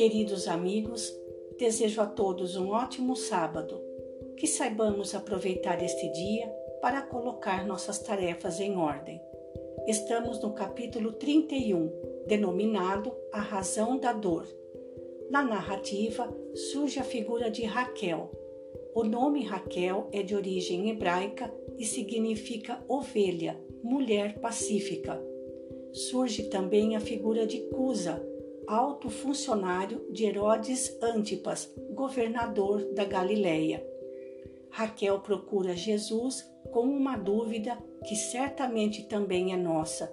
Queridos amigos, desejo a todos um ótimo sábado. Que saibamos aproveitar este dia para colocar nossas tarefas em ordem. Estamos no capítulo 31, denominado A Razão da Dor. Na narrativa surge a figura de Raquel. O nome Raquel é de origem hebraica e significa ovelha, mulher pacífica. Surge também a figura de Cusa, alto funcionário de Herodes Antipas, governador da Galileia. Raquel procura Jesus com uma dúvida que certamente também é nossa.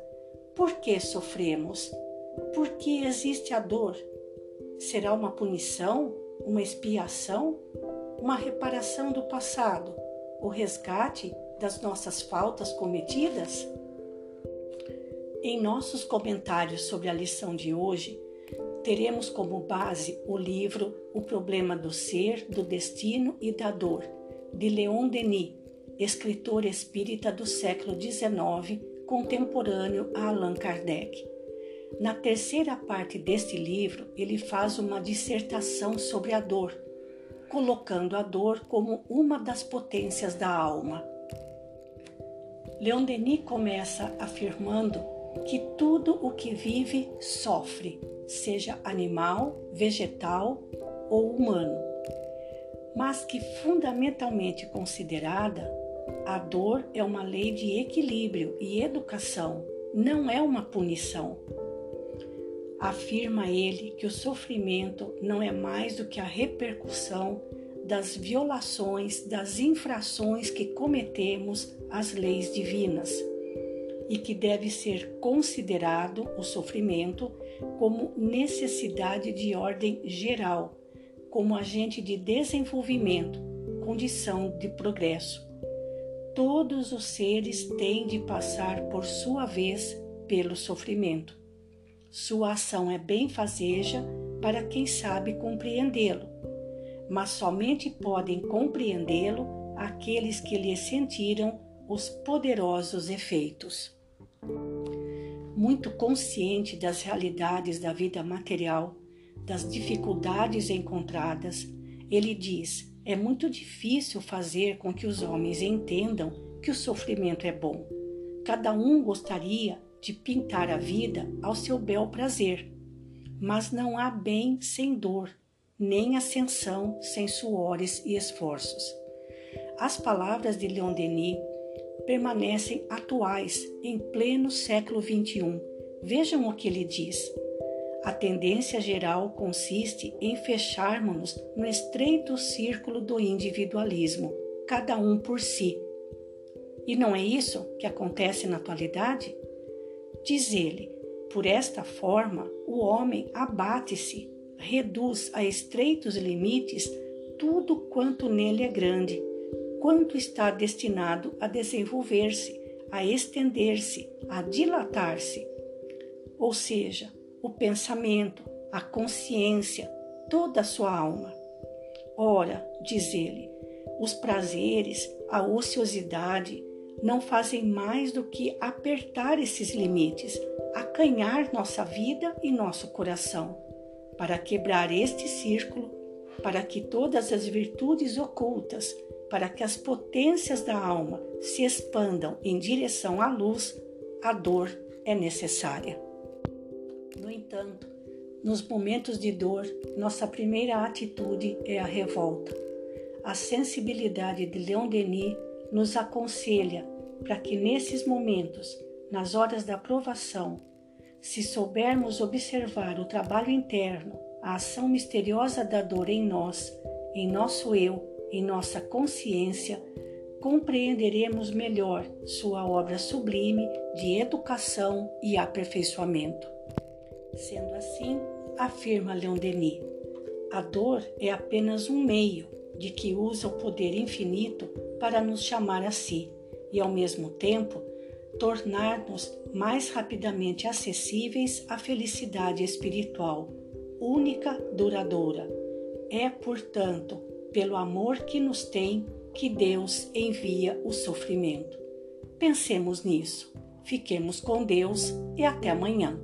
Por que sofremos? Por que existe a dor? Será uma punição? Uma expiação? Uma reparação do passado? O resgate das nossas faltas cometidas? Em nossos comentários sobre a lição de hoje, teremos como base o livro O Problema do Ser, do Destino e da Dor, de Leon Denis, escritor espírita do século XIX, contemporâneo a Allan Kardec. Na terceira parte deste livro, ele faz uma dissertação sobre a dor, colocando a dor como uma das potências da alma. Leon Denis começa afirmando que tudo o que vive sofre, seja animal, vegetal ou humano, mas que fundamentalmente considerada, a dor é uma lei de equilíbrio e educação, não é uma punição. Afirma ele que o sofrimento não é mais do que a repercussão das violações, das infrações que cometemos às leis divinas e que deve ser considerado o sofrimento como necessidade de ordem geral, como agente de desenvolvimento, condição de progresso. Todos os seres têm de passar por sua vez pelo sofrimento. Sua ação é benfazeja para quem sabe compreendê-lo, mas somente podem compreendê-lo aqueles que lhe sentiram os poderosos efeitos muito consciente das realidades da vida material, das dificuldades encontradas, ele diz: é muito difícil fazer com que os homens entendam que o sofrimento é bom. Cada um gostaria de pintar a vida ao seu bel prazer, mas não há bem sem dor, nem ascensão sem suores e esforços. As palavras de Leon Denis permanecem atuais em pleno século XXI. Vejam o que ele diz. A tendência geral consiste em fecharmos-nos no estreito círculo do individualismo, cada um por si. E não é isso que acontece na atualidade? Diz ele, por esta forma, o homem abate-se, reduz a estreitos limites tudo quanto nele é grande quanto está destinado a desenvolver-se, a estender-se, a dilatar-se. Ou seja, o pensamento, a consciência, toda a sua alma. Ora, diz ele, os prazeres, a ociosidade não fazem mais do que apertar esses limites, acanhar nossa vida e nosso coração. Para quebrar este círculo, para que todas as virtudes ocultas, para que as potências da alma se expandam em direção à luz, a dor é necessária. No entanto, nos momentos de dor, nossa primeira atitude é a revolta. A sensibilidade de Leon Denis nos aconselha para que nesses momentos, nas horas da provação, se soubermos observar o trabalho interno, a ação misteriosa da dor em nós, em nosso eu, em nossa consciência, compreenderemos melhor sua obra sublime de educação e aperfeiçoamento. Sendo assim, afirma Leon Denis, a dor é apenas um meio de que usa o poder infinito para nos chamar a si e, ao mesmo tempo, tornar-nos mais rapidamente acessíveis à felicidade espiritual, única, duradoura. É, portanto, pelo amor que nos tem, que Deus envia o sofrimento. Pensemos nisso. Fiquemos com Deus e até amanhã.